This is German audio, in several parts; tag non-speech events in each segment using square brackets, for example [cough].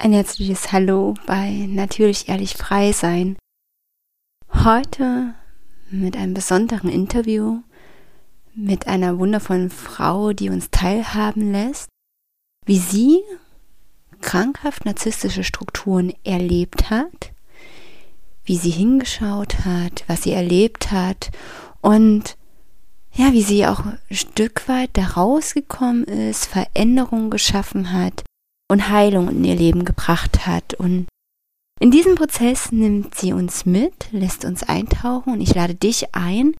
Ein herzliches Hallo bei Natürlich Ehrlich Frei Sein. Heute mit einem besonderen Interview mit einer wundervollen Frau, die uns teilhaben lässt, wie sie krankhaft narzisstische Strukturen erlebt hat, wie sie hingeschaut hat, was sie erlebt hat und ja, wie sie auch ein Stück weit da rausgekommen ist, Veränderungen geschaffen hat und Heilung in ihr Leben gebracht hat. Und in diesem Prozess nimmt sie uns mit, lässt uns eintauchen und ich lade dich ein,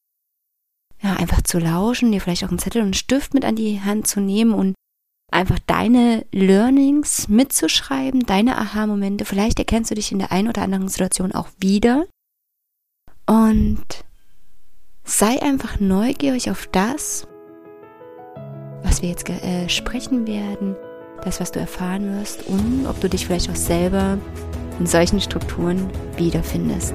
ja, einfach zu lauschen, dir vielleicht auch einen Zettel und einen Stift mit an die Hand zu nehmen und einfach deine Learnings mitzuschreiben, deine Aha-Momente. Vielleicht erkennst du dich in der einen oder anderen Situation auch wieder. Und sei einfach neugierig auf das, was wir jetzt äh, sprechen werden das, was du erfahren wirst und ob du dich vielleicht auch selber in solchen Strukturen wiederfindest.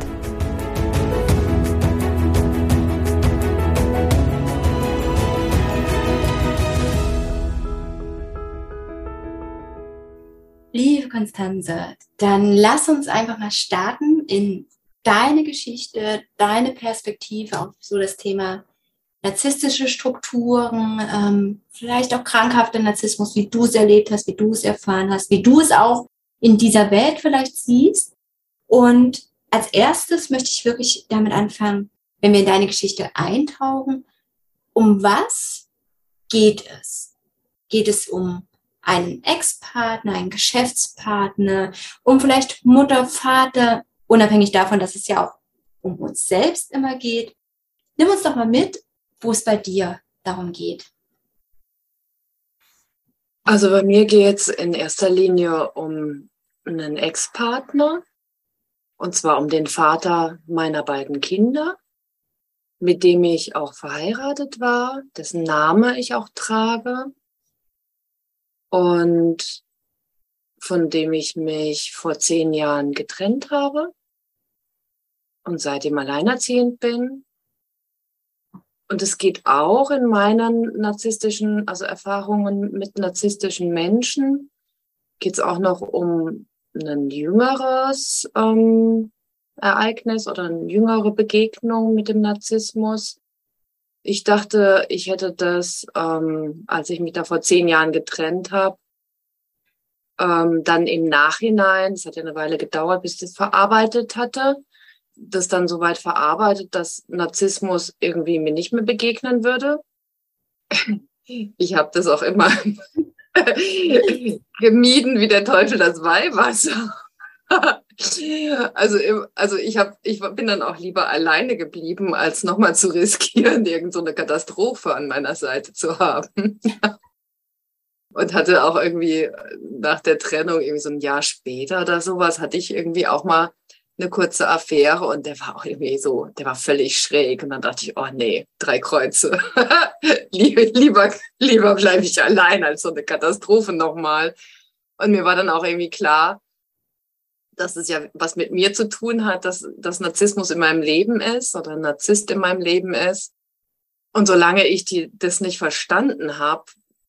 Liebe Konstanze, dann lass uns einfach mal starten in deine Geschichte, deine Perspektive auf so das Thema narzisstische Strukturen, ähm, vielleicht auch krankhafter Narzissmus, wie du es erlebt hast, wie du es erfahren hast, wie du es auch in dieser Welt vielleicht siehst. Und als erstes möchte ich wirklich damit anfangen, wenn wir in deine Geschichte eintauchen, um was geht es? Geht es um einen Ex-Partner, einen Geschäftspartner, um vielleicht Mutter, Vater, unabhängig davon, dass es ja auch um uns selbst immer geht. Nimm uns doch mal mit wo es bei dir darum geht? Also bei mir geht es in erster Linie um einen Ex-Partner, und zwar um den Vater meiner beiden Kinder, mit dem ich auch verheiratet war, dessen Name ich auch trage und von dem ich mich vor zehn Jahren getrennt habe und seitdem alleinerziehend bin und es geht auch in meinen narzisstischen, also Erfahrungen mit narzisstischen Menschen, geht es auch noch um ein jüngeres ähm, Ereignis oder eine jüngere Begegnung mit dem Narzissmus. Ich dachte, ich hätte das, ähm, als ich mich da vor zehn Jahren getrennt habe, ähm, dann im Nachhinein, es hat ja eine Weile gedauert, bis ich das verarbeitet hatte, das dann so weit verarbeitet, dass Narzissmus irgendwie mir nicht mehr begegnen würde. Ich habe das auch immer [laughs] gemieden wie der Teufel das Weihwasser. Also, also ich, hab, ich bin dann auch lieber alleine geblieben, als nochmal zu riskieren, irgendeine so Katastrophe an meiner Seite zu haben. Und hatte auch irgendwie nach der Trennung, irgendwie so ein Jahr später oder sowas, hatte ich irgendwie auch mal eine kurze Affäre und der war auch irgendwie so, der war völlig schräg und dann dachte ich, oh nee, drei Kreuze. [laughs] lieber, lieber bleibe ich allein als so eine Katastrophe nochmal. Und mir war dann auch irgendwie klar, dass es ja was mit mir zu tun hat, dass, dass Narzissmus in meinem Leben ist oder Narzisst in meinem Leben ist. Und solange ich die, das nicht verstanden habe,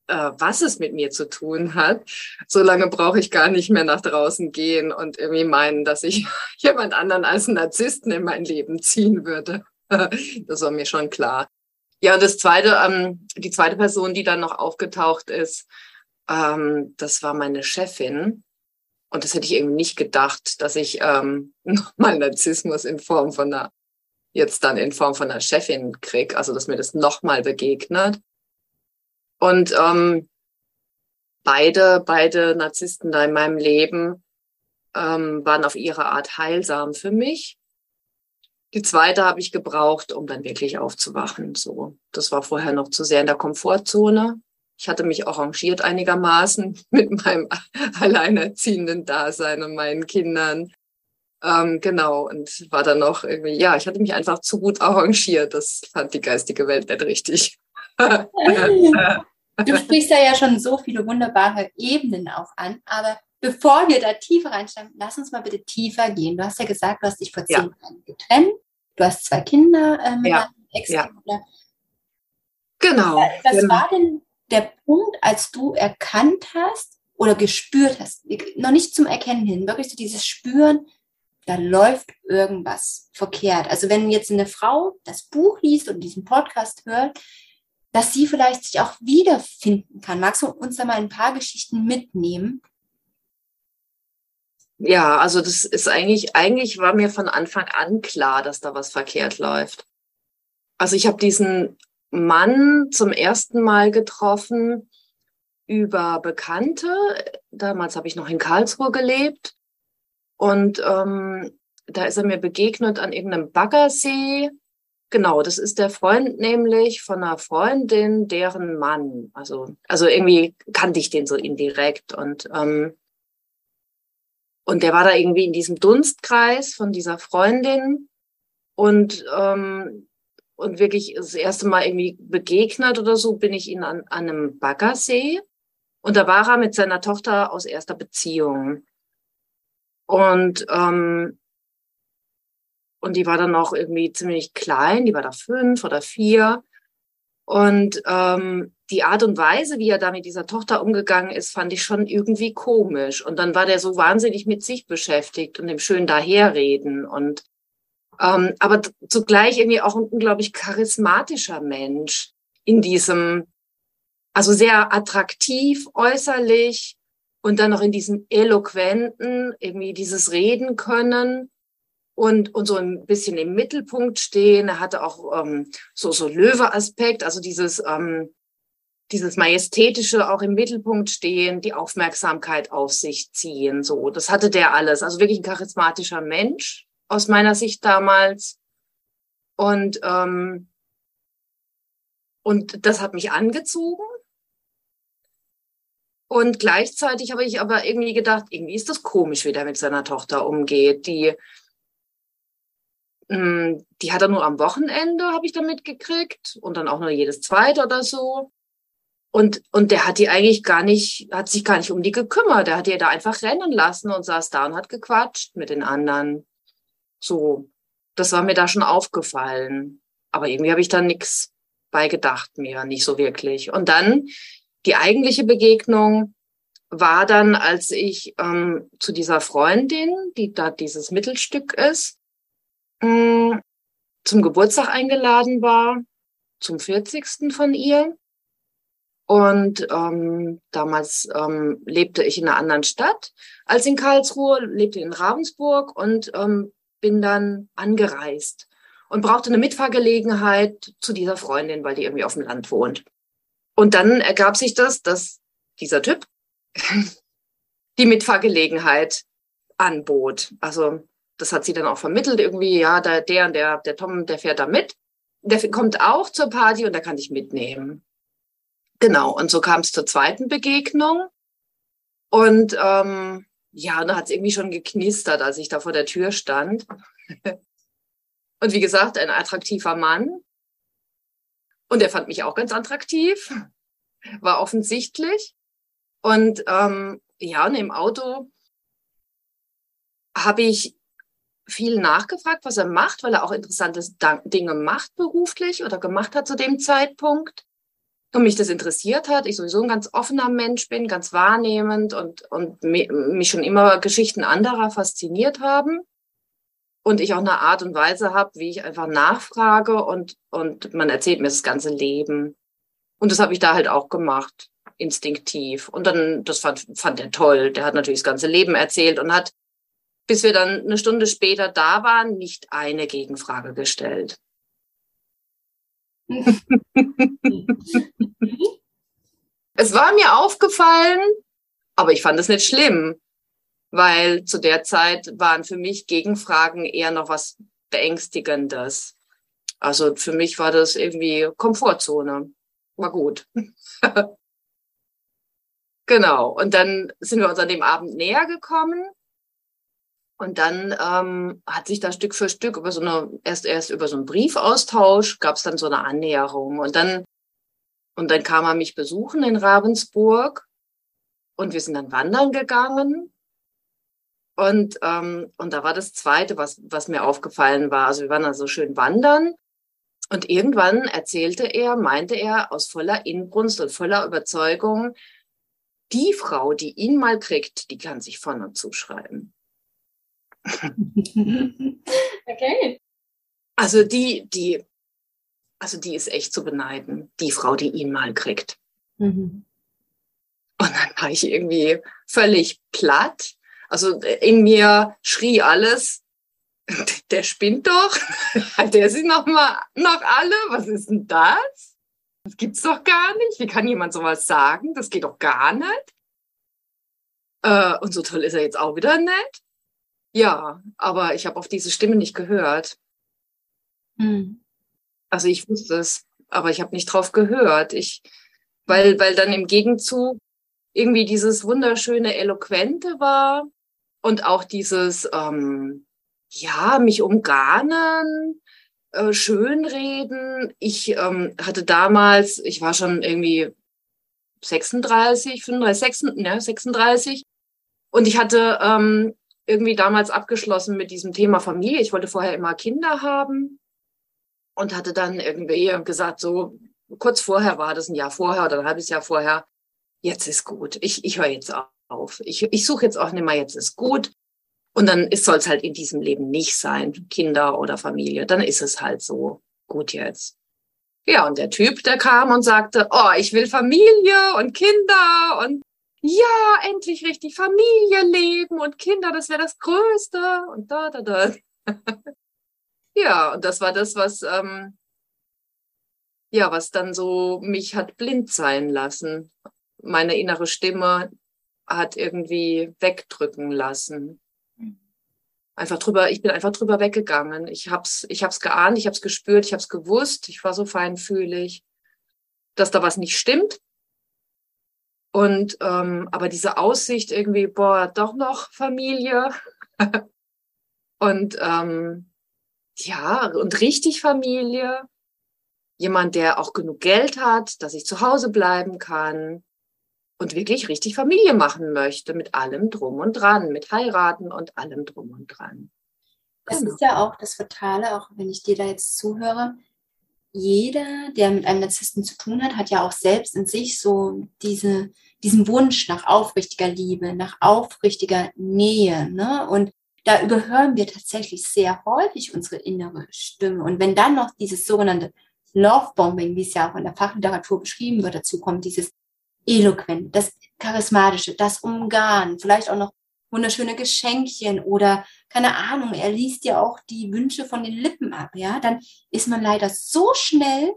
äh, was es mit mir zu tun hat, solange brauche ich gar nicht mehr nach draußen gehen und irgendwie meinen, dass ich [laughs] jemand anderen als Narzissten in mein Leben ziehen würde. [laughs] das war mir schon klar. Ja, und das zweite, ähm, die zweite Person, die dann noch aufgetaucht ist, ähm, das war meine Chefin. Und das hätte ich irgendwie nicht gedacht, dass ich ähm, [laughs] nochmal Narzissmus in Form von einer, jetzt dann in Form von einer Chefin krieg, also dass mir das nochmal begegnet. Und ähm, beide, beide Narzissten da in meinem Leben ähm, waren auf ihre Art heilsam für mich. Die zweite habe ich gebraucht, um dann wirklich aufzuwachen. So, das war vorher noch zu sehr in der Komfortzone. Ich hatte mich arrangiert einigermaßen [laughs] mit meinem [laughs] alleinerziehenden Dasein und meinen Kindern. Ähm, genau, und war dann noch irgendwie, ja, ich hatte mich einfach zu gut arrangiert. Das fand die geistige Welt nicht richtig. [laughs] du [laughs] sprichst da ja schon so viele wunderbare Ebenen auch an, aber bevor wir da tiefer reinsteigen, lass uns mal bitte tiefer gehen. Du hast ja gesagt, du hast dich vor zehn ja. Jahren getrennt, du hast zwei Kinder äh, mit ja. ex ja. Genau. Was genau. war denn der Punkt, als du erkannt hast, oder gespürt hast, noch nicht zum Erkennen hin, wirklich so dieses Spüren, da läuft irgendwas verkehrt. Also wenn jetzt eine Frau das Buch liest und diesen Podcast hört, dass sie vielleicht sich auch wiederfinden kann. Magst du uns da mal ein paar Geschichten mitnehmen? Ja, also das ist eigentlich, eigentlich war mir von Anfang an klar, dass da was verkehrt läuft. Also ich habe diesen Mann zum ersten Mal getroffen über Bekannte. Damals habe ich noch in Karlsruhe gelebt. Und ähm, da ist er mir begegnet an irgendeinem Baggersee. Genau, das ist der Freund nämlich von einer Freundin, deren Mann. Also, also irgendwie kannte ich den so indirekt. Und ähm, und der war da irgendwie in diesem Dunstkreis von dieser Freundin und, ähm, und wirklich das erste Mal irgendwie begegnet oder so bin ich ihn an, an einem Baggersee. Und da war er mit seiner Tochter aus erster Beziehung. Und, ähm, und die war dann auch irgendwie ziemlich klein, die war da fünf oder vier. Und ähm, die Art und Weise, wie er da mit dieser Tochter umgegangen ist, fand ich schon irgendwie komisch. Und dann war der so wahnsinnig mit sich beschäftigt und dem schön daherreden und ähm, aber zugleich irgendwie auch ein unglaublich charismatischer Mensch in diesem, also sehr attraktiv äußerlich und dann noch in diesem eloquenten, irgendwie dieses Reden können und, und so ein bisschen im Mittelpunkt stehen. Er hatte auch ähm, so, so Löwe-Aspekt, also dieses, ähm, dieses Majestätische auch im Mittelpunkt stehen, die Aufmerksamkeit auf sich ziehen. So, das hatte der alles. Also wirklich ein charismatischer Mensch aus meiner Sicht damals. Und, ähm, und das hat mich angezogen. Und gleichzeitig habe ich aber irgendwie gedacht, irgendwie ist das komisch, wie der mit seiner Tochter umgeht. Die, die hat er nur am Wochenende, habe ich damit gekriegt. Und dann auch nur jedes zweite oder so. Und, und der hat die eigentlich gar nicht, hat sich gar nicht um die gekümmert. Der hat die da einfach rennen lassen und saß da und hat gequatscht mit den anderen. So, das war mir da schon aufgefallen. Aber irgendwie habe ich da nichts bei gedacht mehr, nicht so wirklich. Und dann die eigentliche Begegnung war dann, als ich ähm, zu dieser Freundin, die da dieses Mittelstück ist, zum Geburtstag eingeladen war, zum 40. von ihr. Und ähm, damals ähm, lebte ich in einer anderen Stadt als in Karlsruhe, lebte in Ravensburg und ähm, bin dann angereist und brauchte eine Mitfahrgelegenheit zu dieser Freundin, weil die irgendwie auf dem Land wohnt. Und dann ergab sich das, dass dieser Typ [laughs] die Mitfahrgelegenheit anbot. Also das hat sie dann auch vermittelt irgendwie, ja, der, der und der, der Tom, der fährt da mit. Der kommt auch zur Party und da kann ich mitnehmen. Genau, und so kam es zur zweiten Begegnung. Und ähm, ja, da hat es irgendwie schon geknistert, als ich da vor der Tür stand. [laughs] und wie gesagt, ein attraktiver Mann. Und er fand mich auch ganz attraktiv, [laughs] war offensichtlich. Und ähm, ja, und im Auto habe ich viel nachgefragt, was er macht, weil er auch interessante Dinge macht beruflich oder gemacht hat zu dem Zeitpunkt und mich das interessiert hat, ich sowieso ein ganz offener Mensch bin, ganz wahrnehmend und, und mich schon immer Geschichten anderer fasziniert haben. Und ich auch eine Art und Weise habe, wie ich einfach nachfrage und, und man erzählt mir das ganze Leben. Und das habe ich da halt auch gemacht, instinktiv. Und dann, das fand, fand er toll. Der hat natürlich das ganze Leben erzählt und hat, bis wir dann eine Stunde später da waren, nicht eine Gegenfrage gestellt. [laughs] es war mir aufgefallen, aber ich fand es nicht schlimm, weil zu der Zeit waren für mich Gegenfragen eher noch was Beängstigendes. Also für mich war das irgendwie Komfortzone. War gut. [laughs] genau. Und dann sind wir uns an dem Abend näher gekommen. Und dann ähm, hat sich da Stück für Stück über so eine, erst erst über so einen Briefaustausch gab es dann so eine Annäherung. Und dann, und dann kam er mich besuchen in Ravensburg und wir sind dann wandern gegangen. Und, ähm, und da war das Zweite, was, was mir aufgefallen war. Also wir waren dann so schön wandern. Und irgendwann erzählte er, meinte er aus voller Inbrunst und voller Überzeugung, die Frau, die ihn mal kriegt, die kann sich vorne zuschreiben. [laughs] okay. Also die, die, also die ist echt zu beneiden, die Frau, die ihn mal kriegt. Mhm. Und dann war ich irgendwie völlig platt. Also in mir schrie alles, [laughs] der spinnt doch. [laughs] Hat der sie noch mal noch alle? Was ist denn das? Das gibt's doch gar nicht. Wie kann jemand sowas sagen? Das geht doch gar nicht. Äh, und so toll ist er jetzt auch wieder nett. Ja, aber ich habe auf diese Stimme nicht gehört. Hm. Also ich wusste es, aber ich habe nicht drauf gehört. Ich, weil, weil dann im Gegenzug irgendwie dieses wunderschöne Eloquente war und auch dieses, ähm, ja, mich umgarnen, äh, schönreden. Ich ähm, hatte damals, ich war schon irgendwie 36, 35, 36, ne, 36 und ich hatte ähm, irgendwie damals abgeschlossen mit diesem Thema Familie. Ich wollte vorher immer Kinder haben und hatte dann irgendwie gesagt, so kurz vorher war das ein Jahr vorher oder ein halbes Jahr vorher, jetzt ist gut. Ich, ich höre jetzt auf. Ich, ich suche jetzt auch nicht mehr, jetzt ist gut. Und dann soll es halt in diesem Leben nicht sein, Kinder oder Familie. Dann ist es halt so gut jetzt. Ja, und der Typ, der kam und sagte, oh, ich will Familie und Kinder und ja, endlich richtig Familie leben und Kinder, das wäre das Größte und da, da, da. [laughs] ja, und das war das, was, ähm, ja, was dann so mich hat blind sein lassen. Meine innere Stimme hat irgendwie wegdrücken lassen. Einfach drüber, ich bin einfach drüber weggegangen. Ich hab's, ich hab's geahnt, ich hab's gespürt, ich hab's gewusst. Ich war so feinfühlig, dass da was nicht stimmt. Und ähm, aber diese Aussicht irgendwie, boah, doch noch Familie. [laughs] und ähm, ja, und richtig Familie. Jemand, der auch genug Geld hat, dass ich zu Hause bleiben kann und wirklich richtig Familie machen möchte, mit allem drum und dran, mit heiraten und allem drum und dran. Das genau. ist ja auch das Fatale, auch wenn ich dir da jetzt zuhöre jeder, der mit einem Narzissten zu tun hat, hat ja auch selbst in sich so diese, diesen Wunsch nach aufrichtiger Liebe, nach aufrichtiger Nähe. Ne? Und da überhören wir tatsächlich sehr häufig unsere innere Stimme. Und wenn dann noch dieses sogenannte Love-Bombing, wie es ja auch in der Fachliteratur beschrieben wird, dazu kommt, dieses Eloquent, das Charismatische, das Umgarnen, vielleicht auch noch wunderschöne Geschenkchen oder keine Ahnung, er liest ja auch die Wünsche von den Lippen ab, ja, dann ist man leider so schnell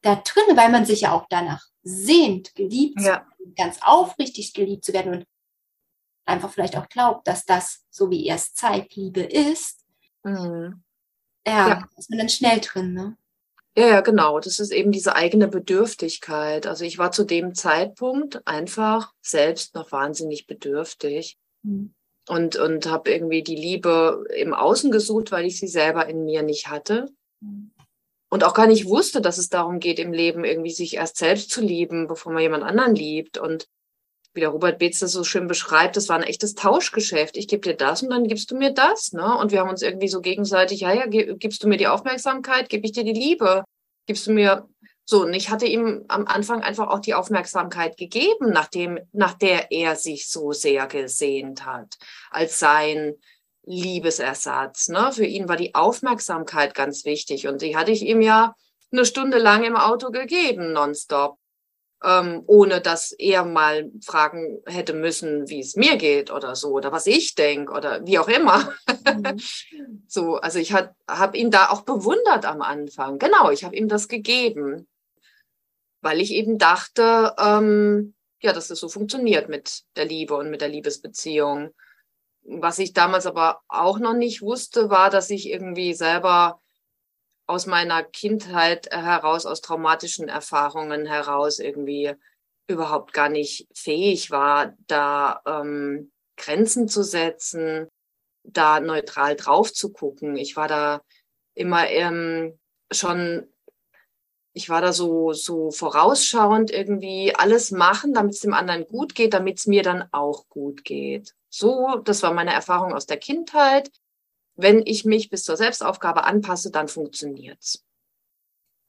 da drin, weil man sich ja auch danach sehnt, geliebt ja. zu werden, ganz aufrichtig geliebt zu werden und einfach vielleicht auch glaubt, dass das, so wie er es zeigt, Liebe ist. Mhm. Ja, ja, ist man dann schnell drin, ne? Ja, ja, genau. Das ist eben diese eigene Bedürftigkeit. Also ich war zu dem Zeitpunkt einfach selbst noch wahnsinnig bedürftig. Mhm. Und, und habe irgendwie die Liebe im Außen gesucht, weil ich sie selber in mir nicht hatte. Mhm. Und auch gar nicht wusste, dass es darum geht, im Leben irgendwie sich erst selbst zu lieben, bevor man jemand anderen liebt. Und wie der Robert Beetz das so schön beschreibt, das war ein echtes Tauschgeschäft. Ich gebe dir das und dann gibst du mir das. Ne? Und wir haben uns irgendwie so gegenseitig, ja, ja, gibst du mir die Aufmerksamkeit, gebe ich dir die Liebe. Gibst du mir so, und ich hatte ihm am Anfang einfach auch die Aufmerksamkeit gegeben, nachdem, nach der er sich so sehr gesehnt hat, als sein Liebesersatz. Ne? Für ihn war die Aufmerksamkeit ganz wichtig und die hatte ich ihm ja eine Stunde lang im Auto gegeben, nonstop, ähm, ohne dass er mal fragen hätte müssen, wie es mir geht oder so oder was ich denke oder wie auch immer. Mhm. [laughs] so, also ich habe ihn da auch bewundert am Anfang. Genau, ich habe ihm das gegeben weil ich eben dachte, ähm, ja, dass das so funktioniert mit der Liebe und mit der Liebesbeziehung. Was ich damals aber auch noch nicht wusste, war, dass ich irgendwie selber aus meiner Kindheit heraus, aus traumatischen Erfahrungen heraus irgendwie überhaupt gar nicht fähig war, da ähm, Grenzen zu setzen, da neutral drauf zu gucken. Ich war da immer ähm, schon ich war da so, so vorausschauend irgendwie alles machen, damit es dem anderen gut geht, damit es mir dann auch gut geht. So, das war meine Erfahrung aus der Kindheit. Wenn ich mich bis zur Selbstaufgabe anpasse, dann funktioniert's.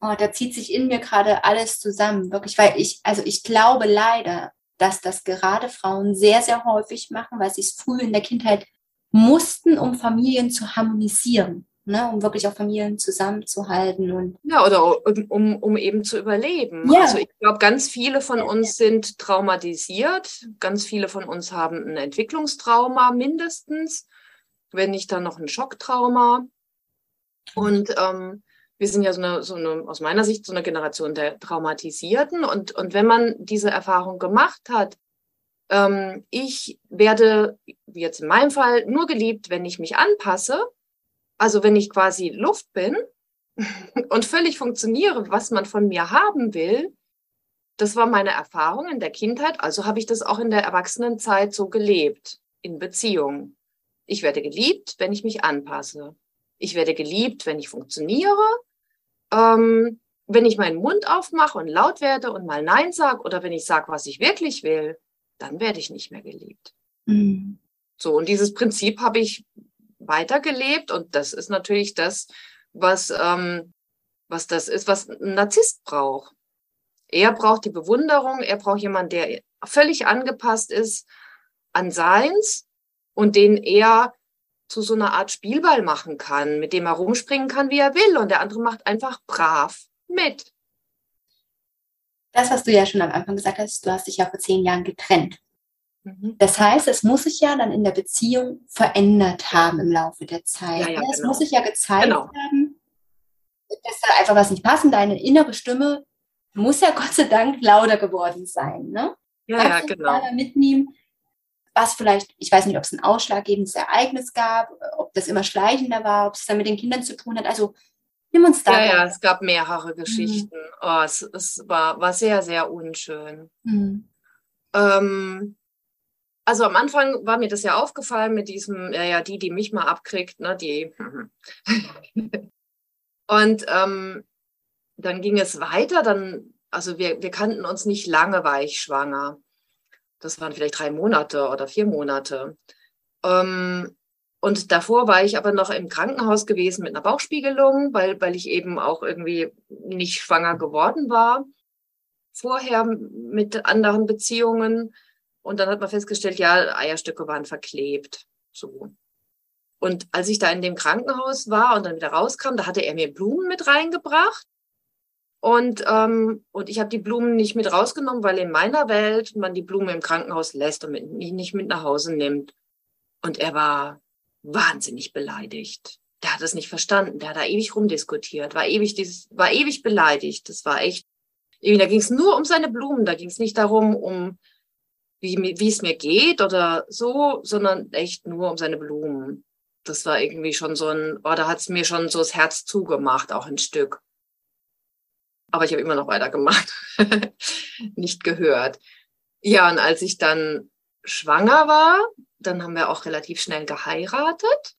Oh, da zieht sich in mir gerade alles zusammen, wirklich, weil ich, also ich glaube leider, dass das gerade Frauen sehr, sehr häufig machen, weil sie es früh in der Kindheit mussten, um Familien zu harmonisieren, ne, um wirklich auch Familien zusammenzuhalten und ja oder um, um eben zu überleben. Ja. Also ich glaube, ganz viele von uns sind traumatisiert, ganz viele von uns haben ein Entwicklungstrauma mindestens, wenn nicht dann noch ein Schocktrauma. Und ähm, wir sind ja so eine, so eine, aus meiner Sicht so eine Generation der Traumatisierten. Und, und wenn man diese Erfahrung gemacht hat, ähm, ich werde, wie jetzt in meinem Fall, nur geliebt, wenn ich mich anpasse. Also wenn ich quasi Luft bin [laughs] und völlig funktioniere, was man von mir haben will. Das war meine Erfahrung in der Kindheit. Also habe ich das auch in der Erwachsenenzeit so gelebt, in Beziehungen. Ich werde geliebt, wenn ich mich anpasse. Ich werde geliebt, wenn ich funktioniere. Ähm, wenn ich meinen Mund aufmache und laut werde und mal Nein sage oder wenn ich sage, was ich wirklich will, dann werde ich nicht mehr geliebt. Mhm. So, und dieses Prinzip habe ich weitergelebt und das ist natürlich das, was, ähm, was das ist, was ein Narzisst braucht. Er braucht die Bewunderung, er braucht jemanden, der völlig angepasst ist an seins und den er zu so einer Art Spielball machen kann, mit dem er rumspringen kann, wie er will. Und der andere macht einfach brav mit. Das, was du ja schon am Anfang gesagt hast, du hast dich ja vor zehn Jahren getrennt. Mhm. Das heißt, es muss sich ja dann in der Beziehung verändert haben im Laufe der Zeit. Ja, ja, es genau. muss sich ja gezeigt genau. haben, dass da einfach was nicht passt. Deine innere Stimme muss ja [laughs] Gott sei Dank lauter geworden sein. Ne? Ja, ja, genau. Mitnehmen, was vielleicht, ich weiß nicht, ob es ein ausschlaggebendes Ereignis gab, ob das immer schleichender war, ob es dann mit den Kindern zu tun hat. Also nimm uns da. Ja, ja, es gab mehrere mhm. Geschichten. Mhm. Oh, es, es war, war sehr, sehr unschön. Mhm. Ähm, also am Anfang war mir das ja aufgefallen mit diesem, ja, ja, die, die mich mal abkriegt, ne, die. [laughs] Und ähm, dann ging es weiter, dann, also wir, wir kannten uns nicht lange, war ich schwanger. Das waren vielleicht drei Monate oder vier Monate. Ähm, und davor war ich aber noch im Krankenhaus gewesen mit einer Bauchspiegelung, weil, weil ich eben auch irgendwie nicht schwanger geworden war. Vorher mit anderen Beziehungen. Und dann hat man festgestellt, ja, Eierstücke waren verklebt. So. Und als ich da in dem Krankenhaus war und dann wieder rauskam, da hatte er mir Blumen mit reingebracht. Und, ähm, und ich habe die Blumen nicht mit rausgenommen, weil in meiner Welt man die Blumen im Krankenhaus lässt und mit, nicht mit nach Hause nimmt. Und er war wahnsinnig beleidigt. Der hat es nicht verstanden. Der hat da ewig rumdiskutiert, war ewig, dieses, war ewig beleidigt. Das war echt, da ging es nur um seine Blumen. Da ging es nicht darum, um wie, wie es mir geht oder so, sondern echt nur um seine Blumen. Das war irgendwie schon so ein, oh, da hat es mir schon so das Herz zugemacht, auch ein Stück. Aber ich habe immer noch weitergemacht. [laughs] Nicht gehört. Ja, und als ich dann schwanger war, dann haben wir auch relativ schnell geheiratet.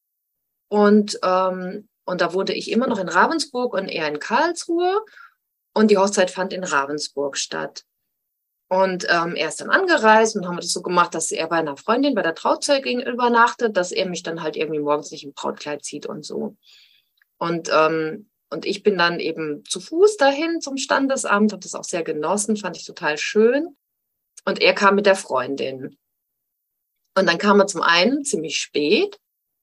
Und, ähm, und da wohnte ich immer noch in Ravensburg und er in Karlsruhe. Und die Hochzeit fand in Ravensburg statt. Und ähm, er ist dann angereist und haben das so gemacht, dass er bei einer Freundin bei der Trauzeugin übernachtet, dass er mich dann halt irgendwie morgens nicht im Brautkleid zieht und so. Und ähm, und ich bin dann eben zu Fuß dahin zum Standesamt, habe das auch sehr genossen, fand ich total schön. Und er kam mit der Freundin. Und dann kam er zum einen ziemlich spät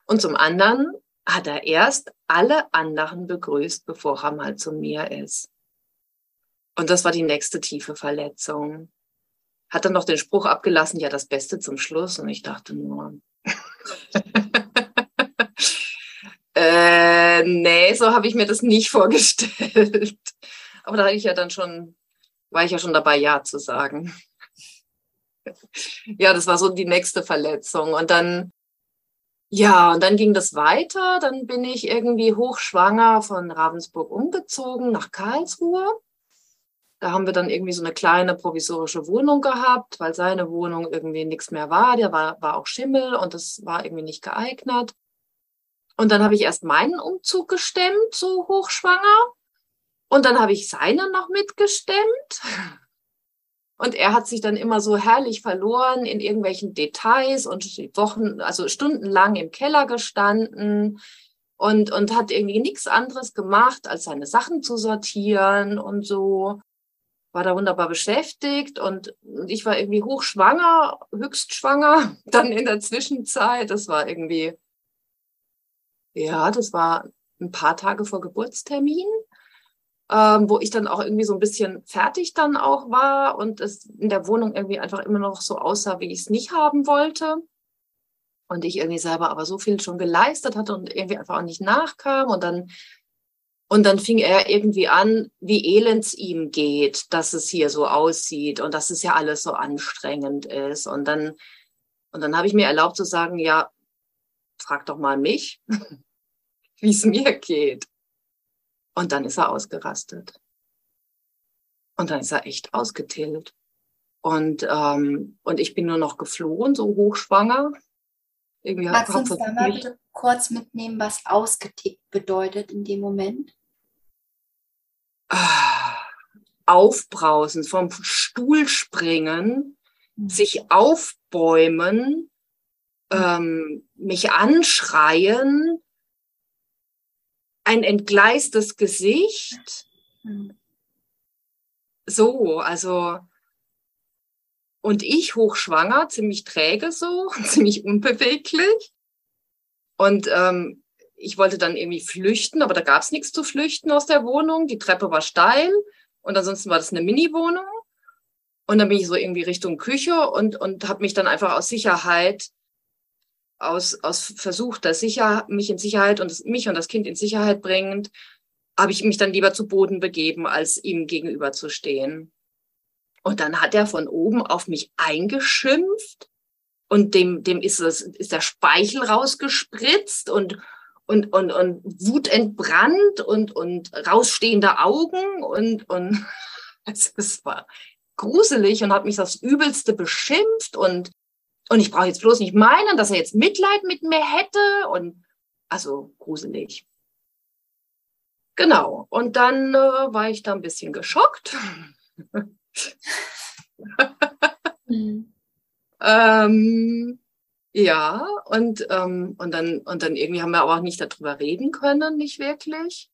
und zum anderen hat er erst alle anderen begrüßt, bevor er mal zu mir ist. Und das war die nächste tiefe Verletzung. Hat dann noch den Spruch abgelassen, ja, das Beste zum Schluss. Und ich dachte nur, [laughs] Äh, nee, so habe ich mir das nicht [laughs] vorgestellt. Aber da hatte ich ja dann schon, war ich ja schon dabei, Ja zu sagen. [laughs] ja, das war so die nächste Verletzung. Und dann, ja, und dann ging das weiter. Dann bin ich irgendwie hochschwanger von Ravensburg umgezogen nach Karlsruhe. Da haben wir dann irgendwie so eine kleine provisorische Wohnung gehabt, weil seine Wohnung irgendwie nichts mehr war. Der war, war auch Schimmel und das war irgendwie nicht geeignet. Und dann habe ich erst meinen Umzug gestemmt, so hochschwanger. Und dann habe ich seinen noch mitgestemmt. Und er hat sich dann immer so herrlich verloren in irgendwelchen Details und Wochen, also stundenlang im Keller gestanden und, und hat irgendwie nichts anderes gemacht, als seine Sachen zu sortieren und so. War da wunderbar beschäftigt und ich war irgendwie hochschwanger, höchst schwanger, [laughs] dann in der Zwischenzeit. Das war irgendwie, ja, das war ein paar Tage vor Geburtstermin, ähm, wo ich dann auch irgendwie so ein bisschen fertig dann auch war und es in der Wohnung irgendwie einfach immer noch so aussah, wie ich es nicht haben wollte. Und ich irgendwie selber aber so viel schon geleistet hatte und irgendwie einfach auch nicht nachkam. Und dann und dann fing er irgendwie an, wie elend es ihm geht, dass es hier so aussieht und dass es ja alles so anstrengend ist. Und dann, und dann habe ich mir erlaubt zu sagen, ja, frag doch mal mich, [laughs] wie es mir geht. Und dann ist er ausgerastet. Und dann ist er echt ausgetillt. Und, ähm, und ich bin nur noch geflohen, so hochschwanger. Irgendwie Magst du uns da mal bitte kurz mitnehmen, was ausgetickt bedeutet in dem Moment? aufbrausen, vom Stuhl springen, mhm. sich aufbäumen, ähm, mich anschreien, ein entgleistes Gesicht. Mhm. So, also, und ich hochschwanger, ziemlich träge so, [laughs] ziemlich unbeweglich. Und ähm, ich wollte dann irgendwie flüchten, aber da gab es nichts zu flüchten aus der Wohnung. Die Treppe war steil und ansonsten war das eine Mini-Wohnung. Und dann bin ich so irgendwie Richtung Küche und, und habe mich dann einfach aus Sicherheit, aus, aus Versuch, dass sicher, mich in Sicherheit und das, mich und das Kind in Sicherheit bringend, habe ich mich dann lieber zu Boden begeben, als ihm gegenüber zu stehen. Und dann hat er von oben auf mich eingeschimpft und dem, dem ist, das, ist der Speichel rausgespritzt und, und, und, und Wut entbrannt und, und rausstehende Augen und, und [laughs] es war gruselig und hat mich das Übelste beschimpft und, und ich brauche jetzt bloß nicht meinen, dass er jetzt Mitleid mit mir hätte und also gruselig. Genau. Und dann äh, war ich da ein bisschen geschockt. [laughs] mhm. [laughs] ähm, ja, und, ähm, und, dann, und dann irgendwie haben wir aber auch nicht darüber reden können, nicht wirklich.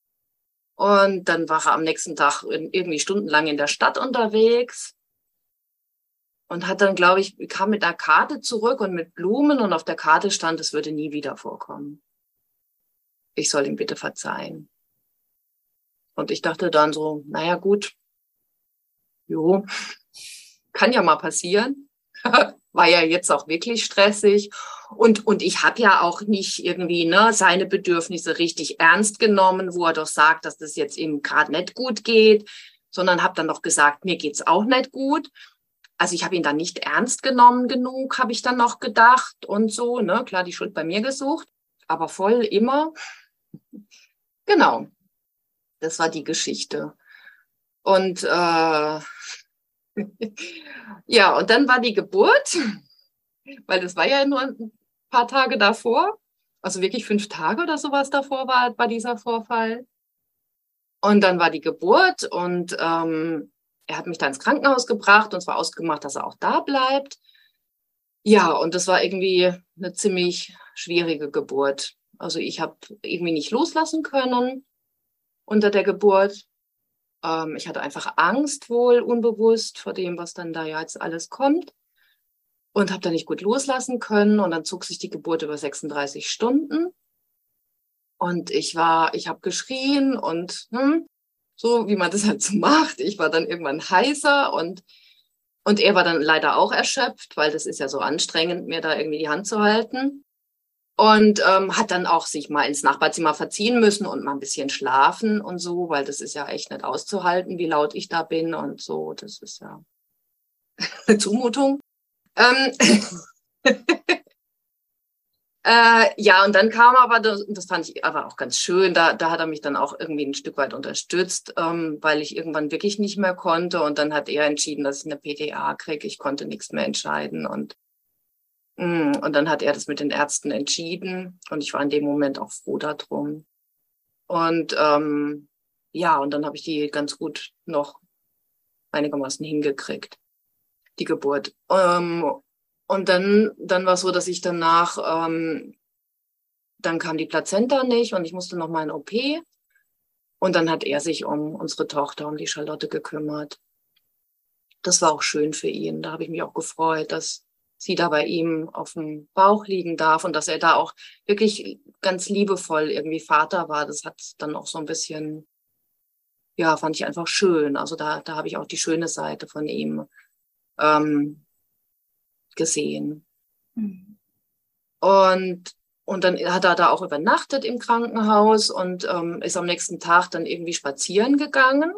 Und dann war er am nächsten Tag irgendwie stundenlang in der Stadt unterwegs und hat dann, glaube ich, kam mit einer Karte zurück und mit Blumen und auf der Karte stand, es würde nie wieder vorkommen. Ich soll ihm bitte verzeihen. Und ich dachte dann so, naja gut, jo, kann ja mal passieren. [laughs] war ja jetzt auch wirklich stressig. Und, und ich habe ja auch nicht irgendwie ne, seine Bedürfnisse richtig ernst genommen, wo er doch sagt, dass das jetzt ihm gerade nicht gut geht, sondern habe dann noch gesagt, mir geht's auch nicht gut. Also ich habe ihn dann nicht ernst genommen genug, habe ich dann noch gedacht und so. Ne? Klar, die Schuld bei mir gesucht, aber voll immer. Genau, das war die Geschichte. Und äh, [laughs] ja, und dann war die Geburt, weil das war ja nur ein paar Tage davor, also wirklich fünf Tage oder sowas davor war, war dieser Vorfall. Und dann war die Geburt und ähm, er hat mich dann ins Krankenhaus gebracht und zwar ausgemacht, dass er auch da bleibt. Ja, und das war irgendwie eine ziemlich schwierige Geburt. Also ich habe irgendwie nicht loslassen können unter der Geburt. Ähm, ich hatte einfach Angst wohl unbewusst vor dem, was dann da jetzt alles kommt und habe da nicht gut loslassen können und dann zog sich die Geburt über 36 Stunden und ich war, ich habe geschrien und hm, so wie man das halt so macht. Ich war dann irgendwann heißer und und er war dann leider auch erschöpft, weil das ist ja so anstrengend, mir da irgendwie die Hand zu halten und ähm, hat dann auch sich mal ins Nachbarzimmer verziehen müssen und mal ein bisschen schlafen und so, weil das ist ja echt nicht auszuhalten, wie laut ich da bin und so. Das ist ja eine Zumutung. Ähm [laughs] äh, ja, und dann kam aber, das, das fand ich aber auch ganz schön, da, da hat er mich dann auch irgendwie ein Stück weit unterstützt, ähm, weil ich irgendwann wirklich nicht mehr konnte. Und dann hat er entschieden, dass ich eine PTA kriege. Ich konnte nichts mehr entscheiden und und dann hat er das mit den Ärzten entschieden und ich war in dem Moment auch froh darum. Und ähm, ja, und dann habe ich die ganz gut noch einigermaßen hingekriegt, die Geburt. Ähm, und dann, dann war es so, dass ich danach, ähm, dann kam die Plazenta nicht und ich musste noch mal in OP. Und dann hat er sich um unsere Tochter, um die Charlotte gekümmert. das war auch schön für ihn. Da habe ich mich auch gefreut, dass sie da bei ihm auf dem Bauch liegen darf und dass er da auch wirklich ganz liebevoll irgendwie Vater war. Das hat dann auch so ein bisschen, ja, fand ich einfach schön. Also da, da habe ich auch die schöne Seite von ihm ähm, gesehen. Mhm. Und und dann hat er da auch übernachtet im Krankenhaus und ähm, ist am nächsten Tag dann irgendwie spazieren gegangen.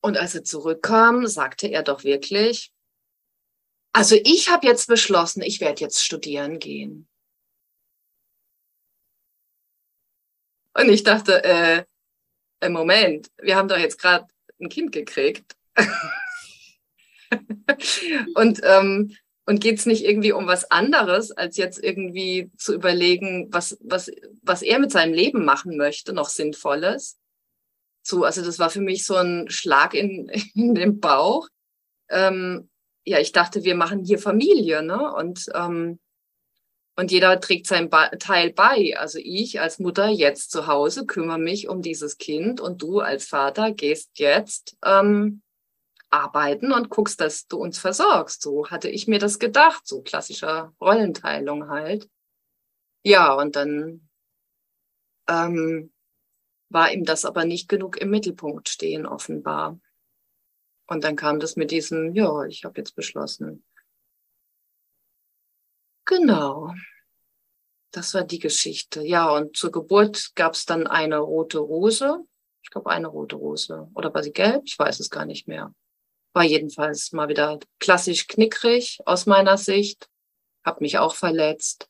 Und als er zurückkam, sagte er doch wirklich, also ich habe jetzt beschlossen, ich werde jetzt studieren gehen. Und ich dachte, äh, äh Moment, wir haben doch jetzt gerade ein Kind gekriegt. [laughs] und ähm, und geht es nicht irgendwie um was anderes, als jetzt irgendwie zu überlegen, was, was, was er mit seinem Leben machen möchte, noch Sinnvolles? So, also das war für mich so ein Schlag in, [laughs] in den Bauch. Ähm, ja, ich dachte, wir machen hier Familie, ne? Und, ähm, und jeder trägt seinen ba Teil bei. Also ich als Mutter jetzt zu Hause kümmere mich um dieses Kind und du als Vater gehst jetzt ähm, arbeiten und guckst, dass du uns versorgst. So hatte ich mir das gedacht, so klassischer Rollenteilung halt. Ja, und dann ähm, war ihm das aber nicht genug im Mittelpunkt stehen, offenbar. Und dann kam das mit diesem, ja, ich habe jetzt beschlossen. Genau. Das war die Geschichte. Ja, und zur Geburt gab es dann eine rote Rose. Ich glaube, eine rote Rose. Oder war sie gelb? Ich weiß es gar nicht mehr. War jedenfalls mal wieder klassisch knickrig aus meiner Sicht. Hab mich auch verletzt.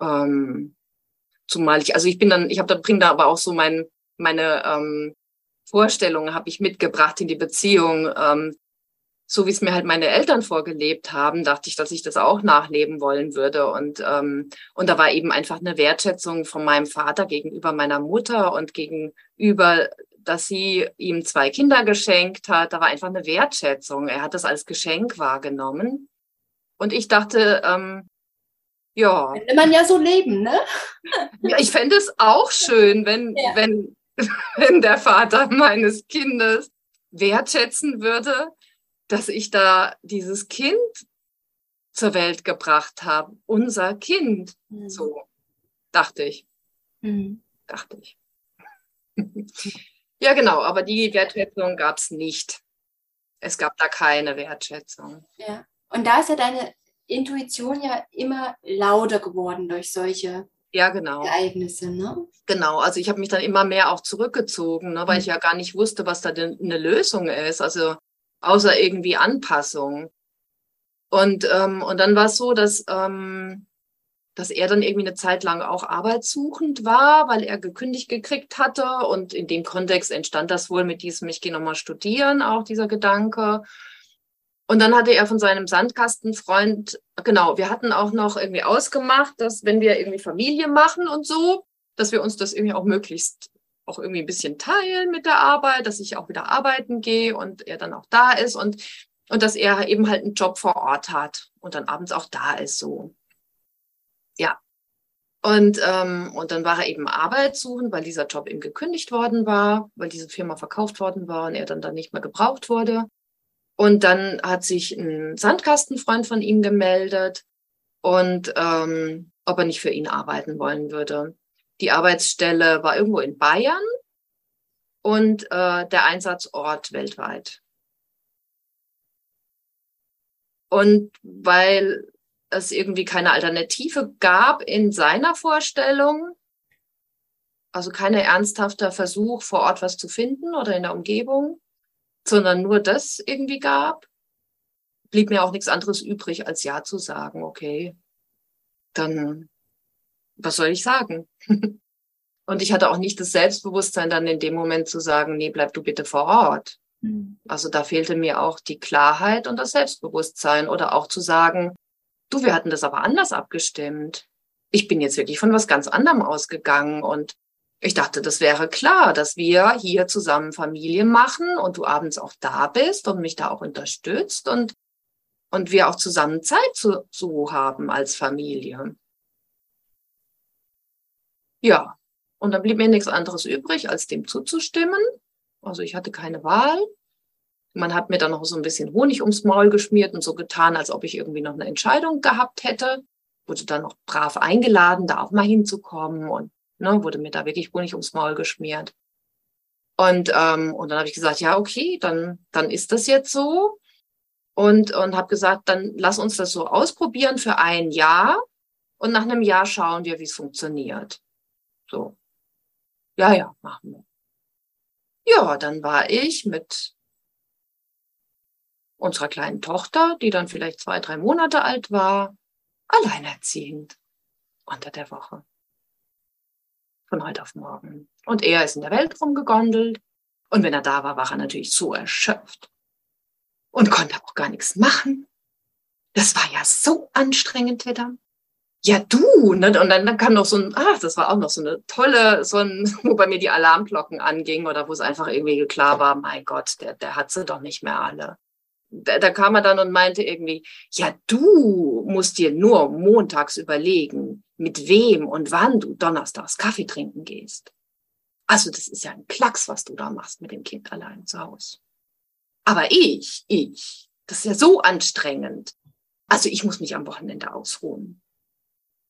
Ähm, zumal ich, also ich bin dann, ich habe da bringe da aber auch so mein, meine ähm, Vorstellungen habe ich mitgebracht in die Beziehung. Ähm, so wie es mir halt meine Eltern vorgelebt haben, dachte ich, dass ich das auch nachleben wollen würde. Und, ähm, und da war eben einfach eine Wertschätzung von meinem Vater gegenüber meiner Mutter und gegenüber dass sie ihm zwei Kinder geschenkt hat. Da war einfach eine Wertschätzung. Er hat das als Geschenk wahrgenommen. Und ich dachte, ähm, ja. Könnte man ja so leben, ne? ja, ich fände es auch schön, wenn, ja. wenn, [laughs] wenn der Vater meines Kindes wertschätzen würde, dass ich da dieses Kind zur Welt gebracht habe. Unser Kind. Mhm. So dachte ich. Mhm. Dachte ich. Ja, genau, aber die Wertschätzung gab es nicht. Es gab da keine Wertschätzung. Ja, und da ist ja deine Intuition ja immer lauter geworden durch solche ja, genau. Ereignisse, ne? Genau, also ich habe mich dann immer mehr auch zurückgezogen, ne, weil mhm. ich ja gar nicht wusste, was da denn eine Lösung ist, also außer irgendwie Anpassung. Und, ähm, und dann war es so, dass ähm, dass er dann irgendwie eine Zeit lang auch arbeitssuchend war, weil er gekündigt gekriegt hatte. Und in dem Kontext entstand das wohl mit diesem, ich gehe nochmal studieren, auch dieser Gedanke. Und dann hatte er von seinem Sandkastenfreund, genau, wir hatten auch noch irgendwie ausgemacht, dass wenn wir irgendwie Familie machen und so, dass wir uns das irgendwie auch möglichst auch irgendwie ein bisschen teilen mit der Arbeit, dass ich auch wieder arbeiten gehe und er dann auch da ist und, und dass er eben halt einen Job vor Ort hat und dann abends auch da ist so. Ja. Und, ähm, und dann war er eben Arbeit suchen, weil dieser Job ihm gekündigt worden war, weil diese Firma verkauft worden war und er dann da nicht mehr gebraucht wurde. Und dann hat sich ein Sandkastenfreund von ihm gemeldet und ähm, ob er nicht für ihn arbeiten wollen würde. Die Arbeitsstelle war irgendwo in Bayern und äh, der Einsatzort weltweit. Und weil es irgendwie keine Alternative gab in seiner Vorstellung, also keine ernsthafter Versuch, vor Ort was zu finden oder in der Umgebung, sondern nur das irgendwie gab, blieb mir auch nichts anderes übrig, als Ja zu sagen, okay, dann, was soll ich sagen? [laughs] Und ich hatte auch nicht das Selbstbewusstsein, dann in dem Moment zu sagen, nee, bleib du bitte vor Ort. Mhm. Also da fehlte mir auch die Klarheit und das Selbstbewusstsein oder auch zu sagen, du, wir hatten das aber anders abgestimmt. Ich bin jetzt wirklich von was ganz anderem ausgegangen und ich dachte, das wäre klar, dass wir hier zusammen Familie machen und du abends auch da bist und mich da auch unterstützt und, und wir auch zusammen Zeit zu, zu haben als Familie. Ja, und dann blieb mir nichts anderes übrig, als dem zuzustimmen. Also ich hatte keine Wahl. Man hat mir dann noch so ein bisschen Honig ums Maul geschmiert und so getan, als ob ich irgendwie noch eine Entscheidung gehabt hätte. Wurde dann noch brav eingeladen, da auch mal hinzukommen und ne, wurde mir da wirklich Honig ums Maul geschmiert. Und, ähm, und dann habe ich gesagt, ja, okay, dann, dann ist das jetzt so. Und, und habe gesagt, dann lass uns das so ausprobieren für ein Jahr. Und nach einem Jahr schauen wir, wie es funktioniert. So. Ja, ja, machen wir. Ja, dann war ich mit unserer kleinen Tochter, die dann vielleicht zwei, drei Monate alt war, alleinerziehend unter der Woche. Von heute auf morgen. Und er ist in der Welt rumgegondelt. Und wenn er da war, war er natürlich so erschöpft und konnte auch gar nichts machen. Das war ja so anstrengend wieder. Ja, du, ne? Und dann, dann kam noch so ein, ach, das war auch noch so eine tolle, so ein, [laughs] wo bei mir die Alarmglocken angingen oder wo es einfach irgendwie klar war, mein Gott, der, der hat sie doch nicht mehr alle. Da, da kam er dann und meinte irgendwie, ja, du musst dir nur montags überlegen, mit wem und wann du donnerstags Kaffee trinken gehst. Also das ist ja ein Klacks, was du da machst mit dem Kind allein zu Hause. Aber ich, ich, das ist ja so anstrengend. Also ich muss mich am Wochenende ausruhen.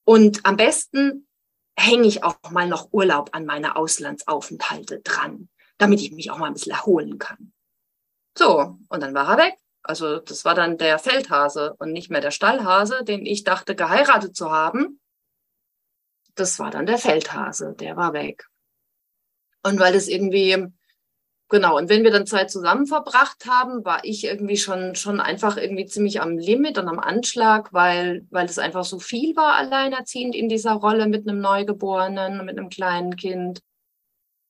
Und am besten hänge ich auch mal noch Urlaub an meine Auslandsaufenthalte dran, damit ich mich auch mal ein bisschen erholen kann. So, und dann war er weg. Also das war dann der Feldhase und nicht mehr der Stallhase, den ich dachte geheiratet zu haben. Das war dann der Feldhase, der war weg. Und weil das irgendwie Genau, und wenn wir dann Zeit zusammen verbracht haben, war ich irgendwie schon, schon einfach irgendwie ziemlich am Limit und am Anschlag, weil, weil es einfach so viel war, alleinerziehend in dieser Rolle mit einem Neugeborenen, mit einem kleinen Kind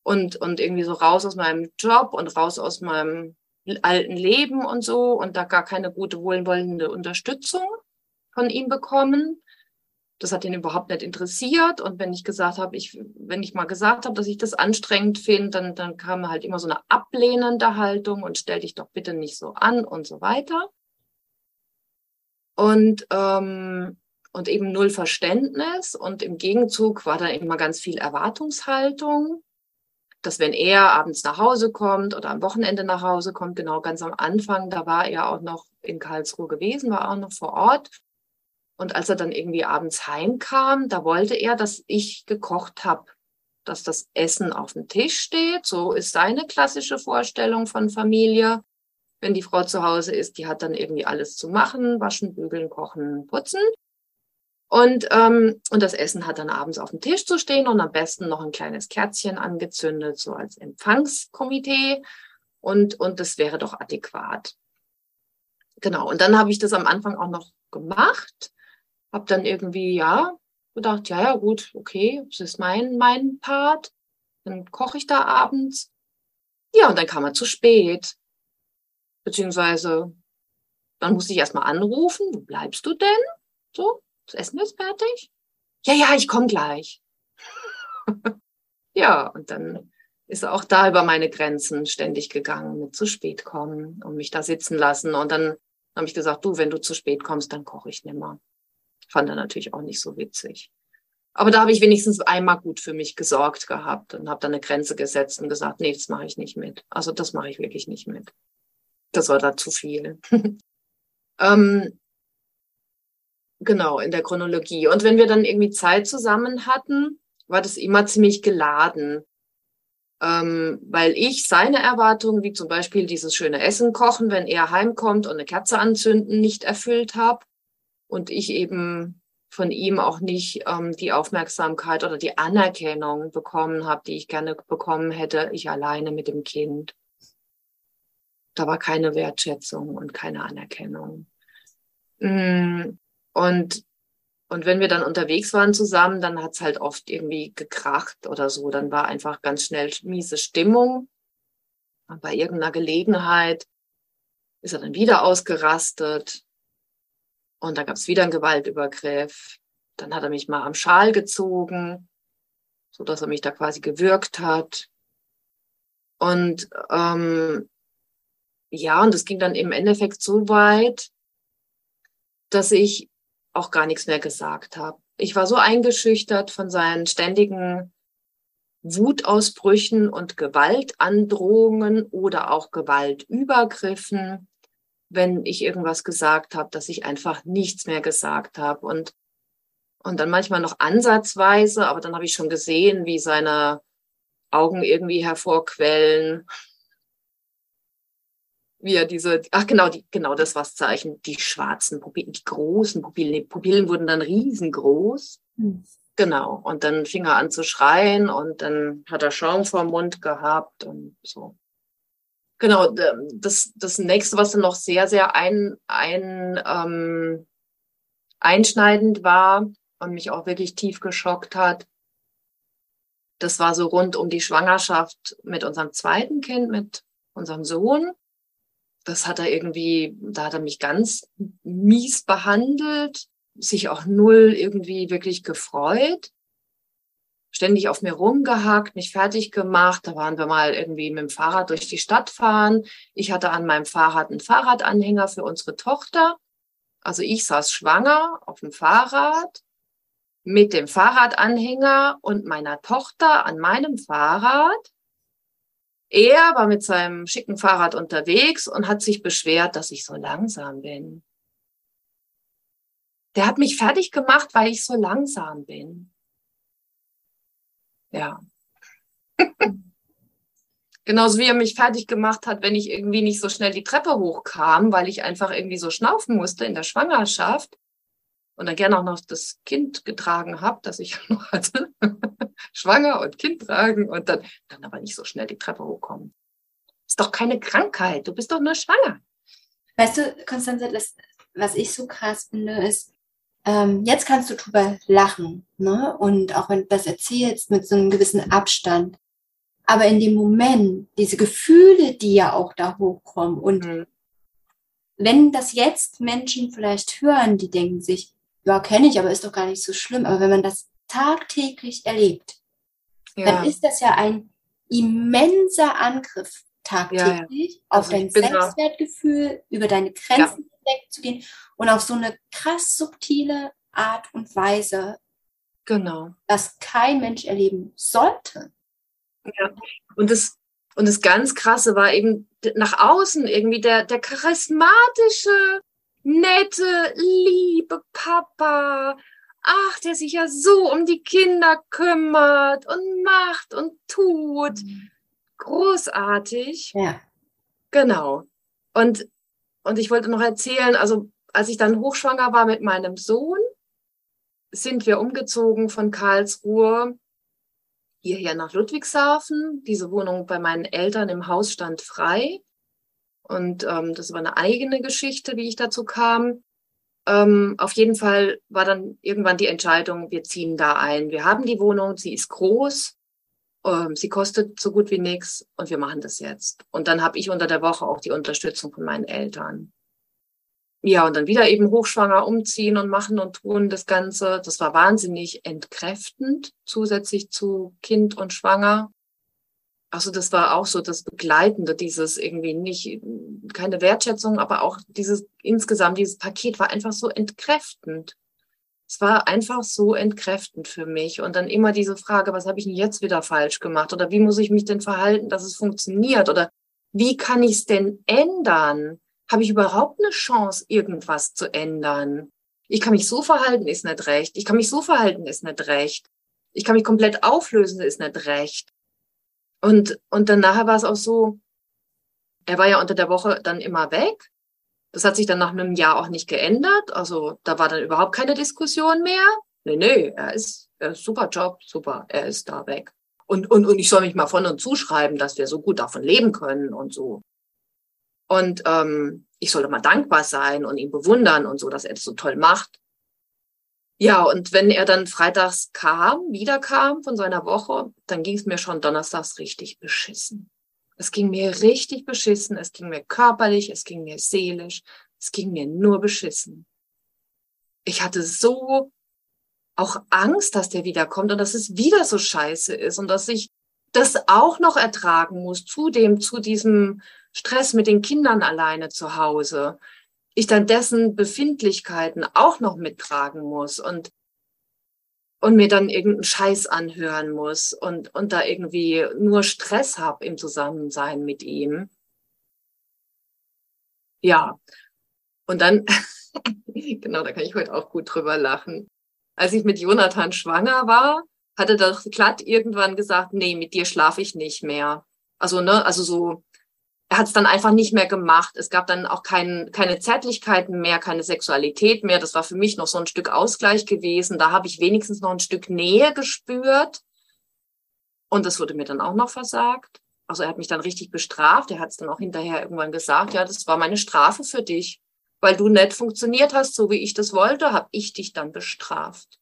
und, und irgendwie so raus aus meinem Job und raus aus meinem alten Leben und so und da gar keine gute, wohlwollende Unterstützung von ihm bekommen das hat ihn überhaupt nicht interessiert. Und wenn ich gesagt habe, ich, wenn ich mal gesagt habe, dass ich das anstrengend finde, dann, dann kam halt immer so eine ablehnende Haltung und stell dich doch bitte nicht so an und so weiter. Und, ähm, und eben null Verständnis. Und im Gegenzug war da immer ganz viel Erwartungshaltung, dass wenn er abends nach Hause kommt oder am Wochenende nach Hause kommt, genau ganz am Anfang, da war er auch noch in Karlsruhe gewesen, war auch noch vor Ort und als er dann irgendwie abends heimkam, da wollte er, dass ich gekocht habe, dass das Essen auf dem Tisch steht. So ist seine klassische Vorstellung von Familie. Wenn die Frau zu Hause ist, die hat dann irgendwie alles zu machen, waschen, bügeln, kochen, putzen. Und, ähm, und das Essen hat dann abends auf dem Tisch zu stehen und am besten noch ein kleines Kerzchen angezündet, so als Empfangskomitee. Und, und das wäre doch adäquat. Genau. Und dann habe ich das am Anfang auch noch gemacht habe dann irgendwie, ja, gedacht, ja, ja, gut, okay, das ist mein, mein Part. Dann koche ich da abends. Ja, und dann kam er zu spät. Beziehungsweise, dann musste ich erstmal anrufen, wo bleibst du denn? So, das Essen ist fertig? Ja, ja, ich komme gleich. [laughs] ja, und dann ist er auch da über meine Grenzen ständig gegangen, mit zu spät kommen und mich da sitzen lassen. Und dann habe ich gesagt, du, wenn du zu spät kommst, dann koche ich nimmer. Fand er natürlich auch nicht so witzig. Aber da habe ich wenigstens einmal gut für mich gesorgt gehabt und habe dann eine Grenze gesetzt und gesagt, nee, das mache ich nicht mit. Also das mache ich wirklich nicht mit. Das war da zu viel. [laughs] ähm, genau, in der Chronologie. Und wenn wir dann irgendwie Zeit zusammen hatten, war das immer ziemlich geladen. Ähm, weil ich seine Erwartungen, wie zum Beispiel dieses schöne Essen kochen, wenn er heimkommt und eine Kerze anzünden, nicht erfüllt habe und ich eben von ihm auch nicht ähm, die Aufmerksamkeit oder die Anerkennung bekommen habe, die ich gerne bekommen hätte, ich alleine mit dem Kind. Da war keine Wertschätzung und keine Anerkennung. Mm, und, und wenn wir dann unterwegs waren zusammen, dann hat's halt oft irgendwie gekracht oder so. Dann war einfach ganz schnell miese Stimmung. Und bei irgendeiner Gelegenheit ist er dann wieder ausgerastet und da gab es wieder einen Gewaltübergriff. Dann hat er mich mal am Schal gezogen, so dass er mich da quasi gewürgt hat. Und ähm, ja, und es ging dann im Endeffekt so weit, dass ich auch gar nichts mehr gesagt habe. Ich war so eingeschüchtert von seinen ständigen Wutausbrüchen und Gewaltandrohungen oder auch Gewaltübergriffen, wenn ich irgendwas gesagt habe, dass ich einfach nichts mehr gesagt habe und und dann manchmal noch ansatzweise, aber dann habe ich schon gesehen, wie seine Augen irgendwie hervorquellen, wie er diese, ach genau, die, genau das was Zeichen, die schwarzen Pupillen, die großen Pupillen, die Pupillen wurden dann riesengroß. Mhm. Genau. Und dann fing er an zu schreien und dann hat er Schaum vor Mund gehabt und so. Genau, das, das nächste, was dann noch sehr, sehr ein, ein, ähm, einschneidend war und mich auch wirklich tief geschockt hat, das war so rund um die Schwangerschaft mit unserem zweiten Kind, mit unserem Sohn. Das hat er irgendwie, da hat er mich ganz mies behandelt sich auch null irgendwie wirklich gefreut. Ständig auf mir rumgehackt, mich fertig gemacht. Da waren wir mal irgendwie mit dem Fahrrad durch die Stadt fahren. Ich hatte an meinem Fahrrad einen Fahrradanhänger für unsere Tochter. Also ich saß schwanger auf dem Fahrrad mit dem Fahrradanhänger und meiner Tochter an meinem Fahrrad. Er war mit seinem schicken Fahrrad unterwegs und hat sich beschwert, dass ich so langsam bin. Der hat mich fertig gemacht, weil ich so langsam bin. Ja. [laughs] Genauso wie er mich fertig gemacht hat, wenn ich irgendwie nicht so schnell die Treppe hochkam, weil ich einfach irgendwie so schnaufen musste in der Schwangerschaft und dann gerne auch noch das Kind getragen habe, das ich [laughs] noch hatte. [laughs] Schwanger und Kind tragen und dann, dann aber nicht so schnell die Treppe hochkommen. Ist doch keine Krankheit, du bist doch nur schwanger. Weißt du, Konstanze, das, was ich so krass finde, ist, ähm, jetzt kannst du drüber lachen, ne? Und auch wenn du das erzählst mit so einem gewissen Abstand. Aber in dem Moment, diese Gefühle, die ja auch da hochkommen und mhm. wenn das jetzt Menschen vielleicht hören, die denken sich, ja, kenne ich, aber ist doch gar nicht so schlimm. Aber wenn man das tagtäglich erlebt, ja. dann ist das ja ein immenser Angriff tagtäglich ja, ja. Also auf dein Selbstwertgefühl, über deine Grenzen wegzugehen und auf so eine krass subtile Art und Weise, genau. dass kein Mensch erleben sollte. Ja. Und das, und das ganz Krasse war eben nach außen irgendwie der, der charismatische, nette, liebe Papa. Ach, der sich ja so um die Kinder kümmert und macht und tut. Mhm. Großartig. Ja. Genau. Und und ich wollte noch erzählen, also als ich dann hochschwanger war mit meinem Sohn, sind wir umgezogen von Karlsruhe hierher nach Ludwigshafen. Diese Wohnung bei meinen Eltern im Haus stand frei. Und ähm, das war eine eigene Geschichte, wie ich dazu kam. Ähm, auf jeden Fall war dann irgendwann die Entscheidung, wir ziehen da ein. Wir haben die Wohnung, sie ist groß, ähm, sie kostet so gut wie nichts und wir machen das jetzt. Und dann habe ich unter der Woche auch die Unterstützung von meinen Eltern. Ja, und dann wieder eben hochschwanger umziehen und machen und tun das Ganze. Das war wahnsinnig entkräftend, zusätzlich zu Kind und Schwanger. Also das war auch so das Begleitende, dieses irgendwie nicht, keine Wertschätzung, aber auch dieses insgesamt, dieses Paket war einfach so entkräftend es war einfach so entkräftend für mich. Und dann immer diese Frage, was habe ich denn jetzt wieder falsch gemacht? Oder wie muss ich mich denn verhalten, dass es funktioniert? Oder wie kann ich es denn ändern? Habe ich überhaupt eine Chance, irgendwas zu ändern? Ich kann mich so verhalten, ist nicht recht. Ich kann mich so verhalten, ist nicht recht. Ich kann mich komplett auflösen, ist nicht recht. Und, und dann nachher war es auch so, er war ja unter der Woche dann immer weg. Das hat sich dann nach einem Jahr auch nicht geändert. Also da war dann überhaupt keine Diskussion mehr. Nee, nee, er ist, er ist super Job, super, er ist da weg. Und, und, und ich soll mich mal von und zuschreiben, dass wir so gut davon leben können und so. Und ähm, ich sollte mal dankbar sein und ihn bewundern und so, dass er das so toll macht. Ja, und wenn er dann freitags kam, wiederkam von seiner Woche, dann ging es mir schon donnerstags richtig beschissen. Es ging mir richtig beschissen, es ging mir körperlich, es ging mir seelisch, es ging mir nur beschissen. Ich hatte so auch Angst, dass der wiederkommt und dass es wieder so scheiße ist und dass ich das auch noch ertragen muss, zudem zu diesem Stress mit den Kindern alleine zu Hause. Ich dann dessen Befindlichkeiten auch noch mittragen muss und und mir dann irgendeinen Scheiß anhören muss und, und da irgendwie nur Stress habe im Zusammensein mit ihm. Ja, und dann, [laughs] genau, da kann ich heute auch gut drüber lachen. Als ich mit Jonathan schwanger war, hatte das glatt irgendwann gesagt, nee, mit dir schlafe ich nicht mehr. Also, ne, also so, er hat es dann einfach nicht mehr gemacht. Es gab dann auch kein, keine Zärtlichkeiten mehr, keine Sexualität mehr. Das war für mich noch so ein Stück Ausgleich gewesen. Da habe ich wenigstens noch ein Stück Nähe gespürt. Und das wurde mir dann auch noch versagt. Also er hat mich dann richtig bestraft. Er hat es dann auch hinterher irgendwann gesagt, ja, das war meine Strafe für dich. Weil du nicht funktioniert hast, so wie ich das wollte, habe ich dich dann bestraft.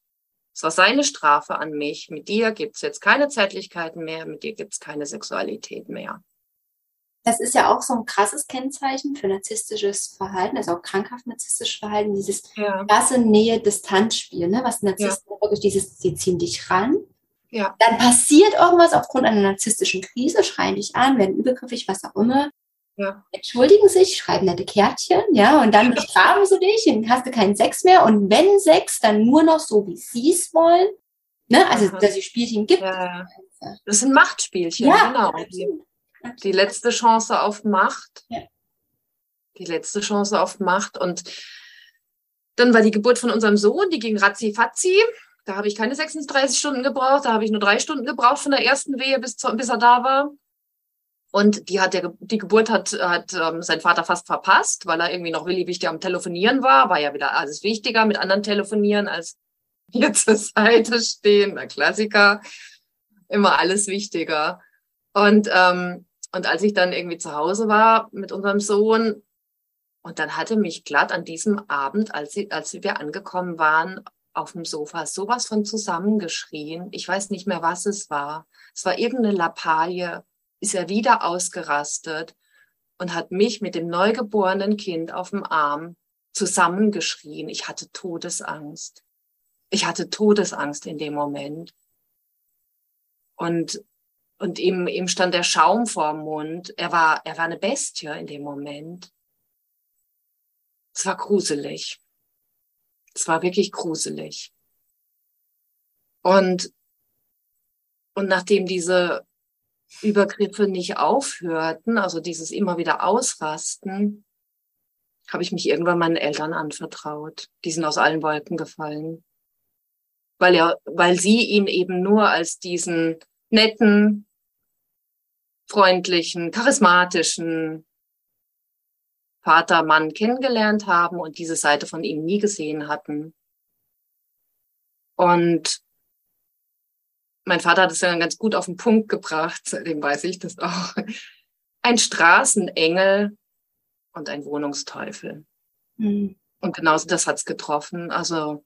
Es war seine Strafe an mich. Mit dir gibt's jetzt keine Zärtlichkeiten mehr, mit dir gibt's keine Sexualität mehr. Das ist ja auch so ein krasses Kennzeichen für narzisstisches Verhalten, also auch krankhaft narzisstisches Verhalten, dieses ja. krasse Nähe-Distanz-Spiel, ne? was Narzissten ja. wirklich dieses, sie ziehen dich ran. Ja. Dann passiert irgendwas aufgrund einer narzisstischen Krise, schreien dich an, werden übergriffig, was auch immer. Ja. Entschuldigen sich, schreiben nette Kärtchen, ja, und dann bestrafen sie dich und hast du keinen Sex mehr. Und wenn Sex, dann nur noch so, wie sie es wollen. Ne? Also, Aha. dass es Spielchen gibt. Ja. Das sind Machtspielchen, ja, genau. Absolut. Die letzte Chance auf Macht. Ja. Die letzte Chance auf Macht. Und dann war die Geburt von unserem Sohn, die ging ratzi fatzi. Da habe ich keine 36 Stunden gebraucht, da habe ich nur drei Stunden gebraucht von der ersten Wehe, bis, zu, bis er da war. Und die hat der, die Geburt hat, hat ähm, sein Vater fast verpasst, weil er irgendwie noch willig am Telefonieren war. War ja wieder alles wichtiger mit anderen telefonieren als hier [laughs] zur Seite stehen. Der Klassiker. Immer alles wichtiger. Und ähm, und als ich dann irgendwie zu Hause war mit unserem Sohn, und dann hatte mich glatt an diesem Abend, als, sie, als wir angekommen waren, auf dem Sofa sowas von zusammengeschrien. Ich weiß nicht mehr, was es war. Es war irgendeine Lappalie. Ist er wieder ausgerastet und hat mich mit dem neugeborenen Kind auf dem Arm zusammengeschrien. Ich hatte Todesangst. Ich hatte Todesangst in dem Moment. Und und ihm, ihm stand der Schaum vorm Mund. Er war, er war eine Bestie in dem Moment. Es war gruselig. Es war wirklich gruselig. Und, und nachdem diese Übergriffe nicht aufhörten, also dieses immer wieder Ausrasten, habe ich mich irgendwann meinen Eltern anvertraut. Die sind aus allen Wolken gefallen. Weil er, weil sie ihn eben nur als diesen netten, freundlichen, charismatischen Vater, Mann kennengelernt haben und diese Seite von ihm nie gesehen hatten. Und mein Vater hat es ja ganz gut auf den Punkt gebracht, seitdem weiß ich das auch. Ein Straßenengel und ein Wohnungsteufel. Mhm. Und genauso das hat's getroffen. Also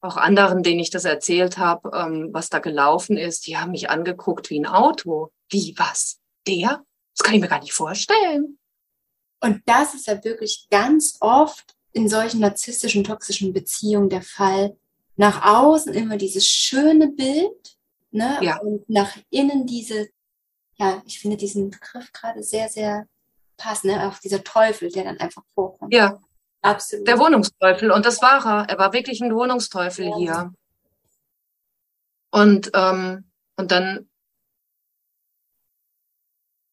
auch anderen, denen ich das erzählt habe, ähm, was da gelaufen ist, die haben mich angeguckt wie ein Auto. Wie was? Der? Das kann ich mir gar nicht vorstellen. Und das ist ja wirklich ganz oft in solchen narzisstischen, toxischen Beziehungen der Fall. Nach außen immer dieses schöne Bild, ne? Ja. Und nach innen diese, ja, ich finde diesen Begriff gerade sehr, sehr passend, ne? Auch dieser Teufel, der dann einfach vorkommt. Ja. Absolut. Der Wohnungsteufel. Und das war er. Er war wirklich ein Wohnungsteufel ja. hier. Und, ähm, und dann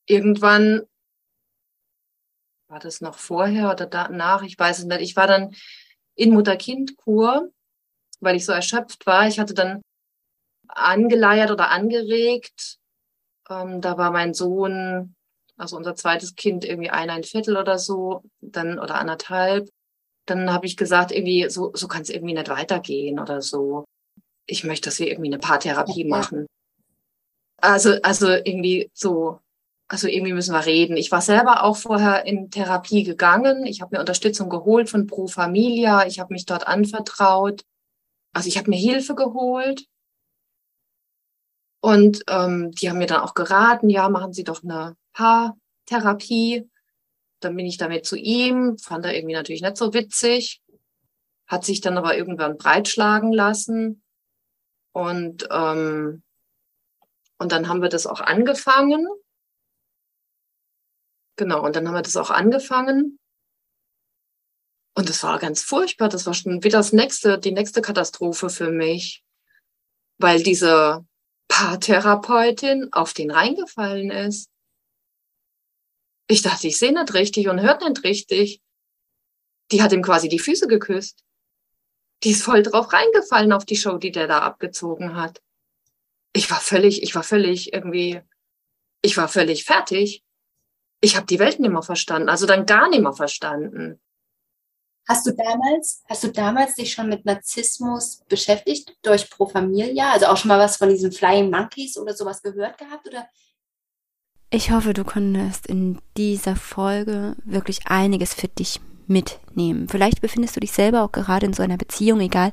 irgendwann, war das noch vorher oder danach, ich weiß es nicht, ich war dann in Mutter-Kind-Kur, weil ich so erschöpft war. Ich hatte dann angeleiert oder angeregt. Ähm, da war mein Sohn, also unser zweites Kind, irgendwie ein, ein Viertel oder so, dann oder anderthalb. Dann habe ich gesagt, irgendwie, so, so kann es irgendwie nicht weitergehen oder so. Ich möchte, dass wir irgendwie eine Paartherapie machen. Also, also irgendwie so also irgendwie müssen wir reden. Ich war selber auch vorher in Therapie gegangen. Ich habe mir Unterstützung geholt von Pro Familia. Ich habe mich dort anvertraut. Also ich habe mir Hilfe geholt. Und ähm, die haben mir dann auch geraten, ja, machen Sie doch eine Paartherapie. Dann bin ich damit zu ihm, fand er irgendwie natürlich nicht so witzig, hat sich dann aber irgendwann breitschlagen lassen. Und, ähm, und dann haben wir das auch angefangen. Genau, und dann haben wir das auch angefangen. Und das war ganz furchtbar. Das war schon wieder das nächste, die nächste Katastrophe für mich. weil diese Paartherapeutin auf den reingefallen ist. Ich dachte, ich sehe nicht richtig und hört nicht richtig. Die hat ihm quasi die Füße geküsst. Die ist voll drauf reingefallen auf die Show, die der da abgezogen hat. Ich war völlig, ich war völlig irgendwie, ich war völlig fertig. Ich habe die Welt nicht mehr verstanden, also dann gar nicht mehr verstanden. Hast du damals, hast du damals dich schon mit Narzissmus beschäftigt durch Pro Familia? Also auch schon mal was von diesen Flying Monkeys oder sowas gehört gehabt oder? Ich hoffe, du konntest in dieser Folge wirklich einiges für dich mitnehmen. Vielleicht befindest du dich selber auch gerade in so einer Beziehung, egal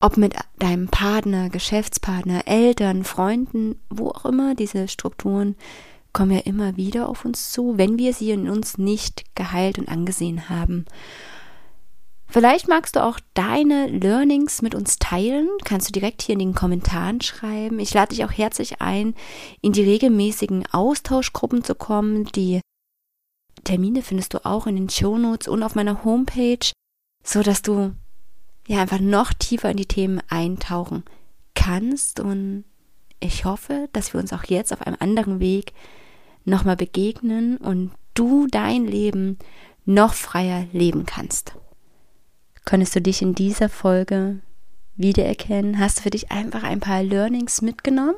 ob mit deinem Partner, Geschäftspartner, Eltern, Freunden, wo auch immer, diese Strukturen kommen ja immer wieder auf uns zu, wenn wir sie in uns nicht geheilt und angesehen haben. Vielleicht magst du auch deine Learnings mit uns teilen. Kannst du direkt hier in den Kommentaren schreiben. Ich lade dich auch herzlich ein, in die regelmäßigen Austauschgruppen zu kommen. Die Termine findest du auch in den Shownotes und auf meiner Homepage, so dass du ja einfach noch tiefer in die Themen eintauchen kannst. Und ich hoffe, dass wir uns auch jetzt auf einem anderen Weg nochmal begegnen und du dein Leben noch freier leben kannst. Könntest du dich in dieser Folge wiedererkennen? Hast du für dich einfach ein paar Learnings mitgenommen?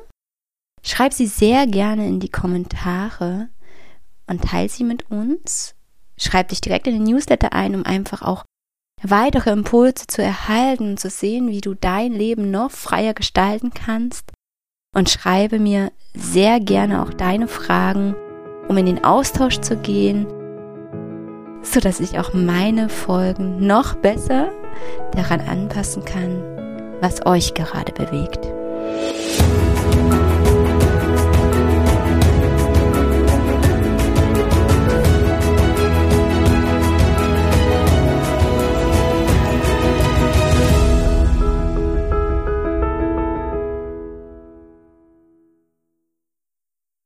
Schreib sie sehr gerne in die Kommentare und teile sie mit uns. Schreib dich direkt in den Newsletter ein, um einfach auch weitere Impulse zu erhalten und zu sehen, wie du dein Leben noch freier gestalten kannst. Und schreibe mir sehr gerne auch deine Fragen, um in den Austausch zu gehen so dass ich auch meine Folgen noch besser daran anpassen kann, was euch gerade bewegt.